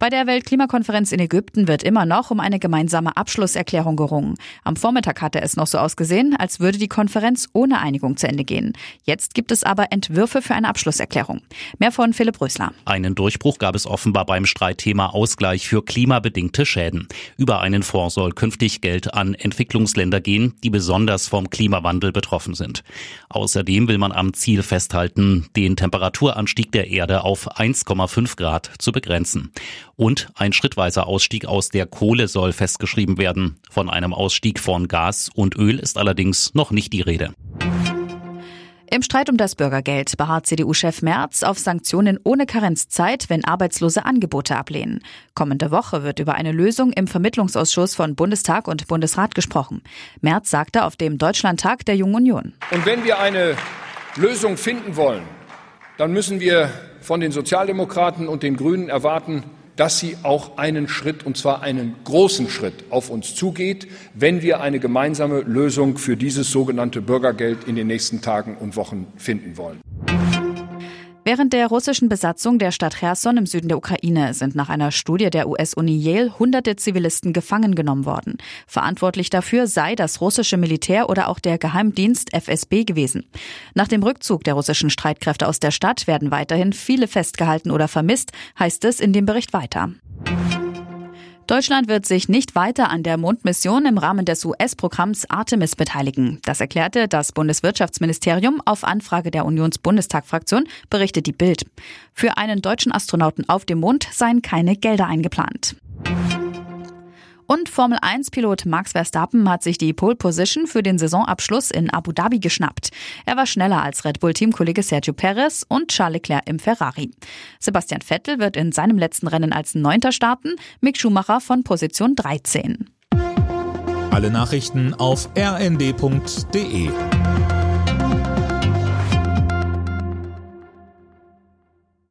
Bei der Weltklimakonferenz in Ägypten wird immer noch um eine gemeinsame Abschlusserklärung gerungen. Am Vormittag hatte es noch so ausgesehen, als würde die Konferenz ohne Einigung zu Ende gehen. Jetzt gibt es aber Entwürfe für eine Abschlusserklärung. Mehr von Philipp Rösler. Einen Durchbruch gab es offenbar beim Streitthema Ausgleich für klimabedingte Schäden. Über einen Fonds soll künftig Geld an Entwicklungsländer gehen, die besonders vom Klimawandel betroffen sind. Außerdem will man am Ziel festhalten, den Temperaturanstieg der Erde auf 1,5 Grad zu begrenzen. Und ein schrittweiser Ausstieg aus der Kohle soll festgeschrieben werden. Von einem Ausstieg von Gas und Öl ist allerdings noch nicht die Rede. Im Streit um das Bürgergeld beharrt CDU-Chef Merz auf Sanktionen ohne Karenzzeit, wenn Arbeitslose Angebote ablehnen. Kommende Woche wird über eine Lösung im Vermittlungsausschuss von Bundestag und Bundesrat gesprochen. Merz sagte auf dem Deutschlandtag der Jungen Union. Und wenn wir eine Lösung finden wollen, dann müssen wir von den Sozialdemokraten und den Grünen erwarten, dass sie auch einen Schritt, und zwar einen großen Schritt, auf uns zugeht, wenn wir eine gemeinsame Lösung für dieses sogenannte Bürgergeld in den nächsten Tagen und Wochen finden wollen. Während der russischen Besatzung der Stadt Cherson im Süden der Ukraine sind nach einer Studie der US-Uni Yale hunderte Zivilisten gefangen genommen worden. Verantwortlich dafür sei das russische Militär oder auch der Geheimdienst FSB gewesen. Nach dem Rückzug der russischen Streitkräfte aus der Stadt werden weiterhin viele festgehalten oder vermisst, heißt es in dem Bericht weiter. Deutschland wird sich nicht weiter an der Mondmission im Rahmen des US-Programms Artemis beteiligen. Das erklärte das Bundeswirtschaftsministerium auf Anfrage der Unionsbundestagfraktion, berichtet die Bild. Für einen deutschen Astronauten auf dem Mond seien keine Gelder eingeplant. Und Formel 1-Pilot Max Verstappen hat sich die Pole Position für den Saisonabschluss in Abu Dhabi geschnappt. Er war schneller als Red Bull-Teamkollege Sergio Perez und Charles Leclerc im Ferrari. Sebastian Vettel wird in seinem letzten Rennen als Neunter starten, Mick Schumacher von Position 13. Alle Nachrichten auf rnd.de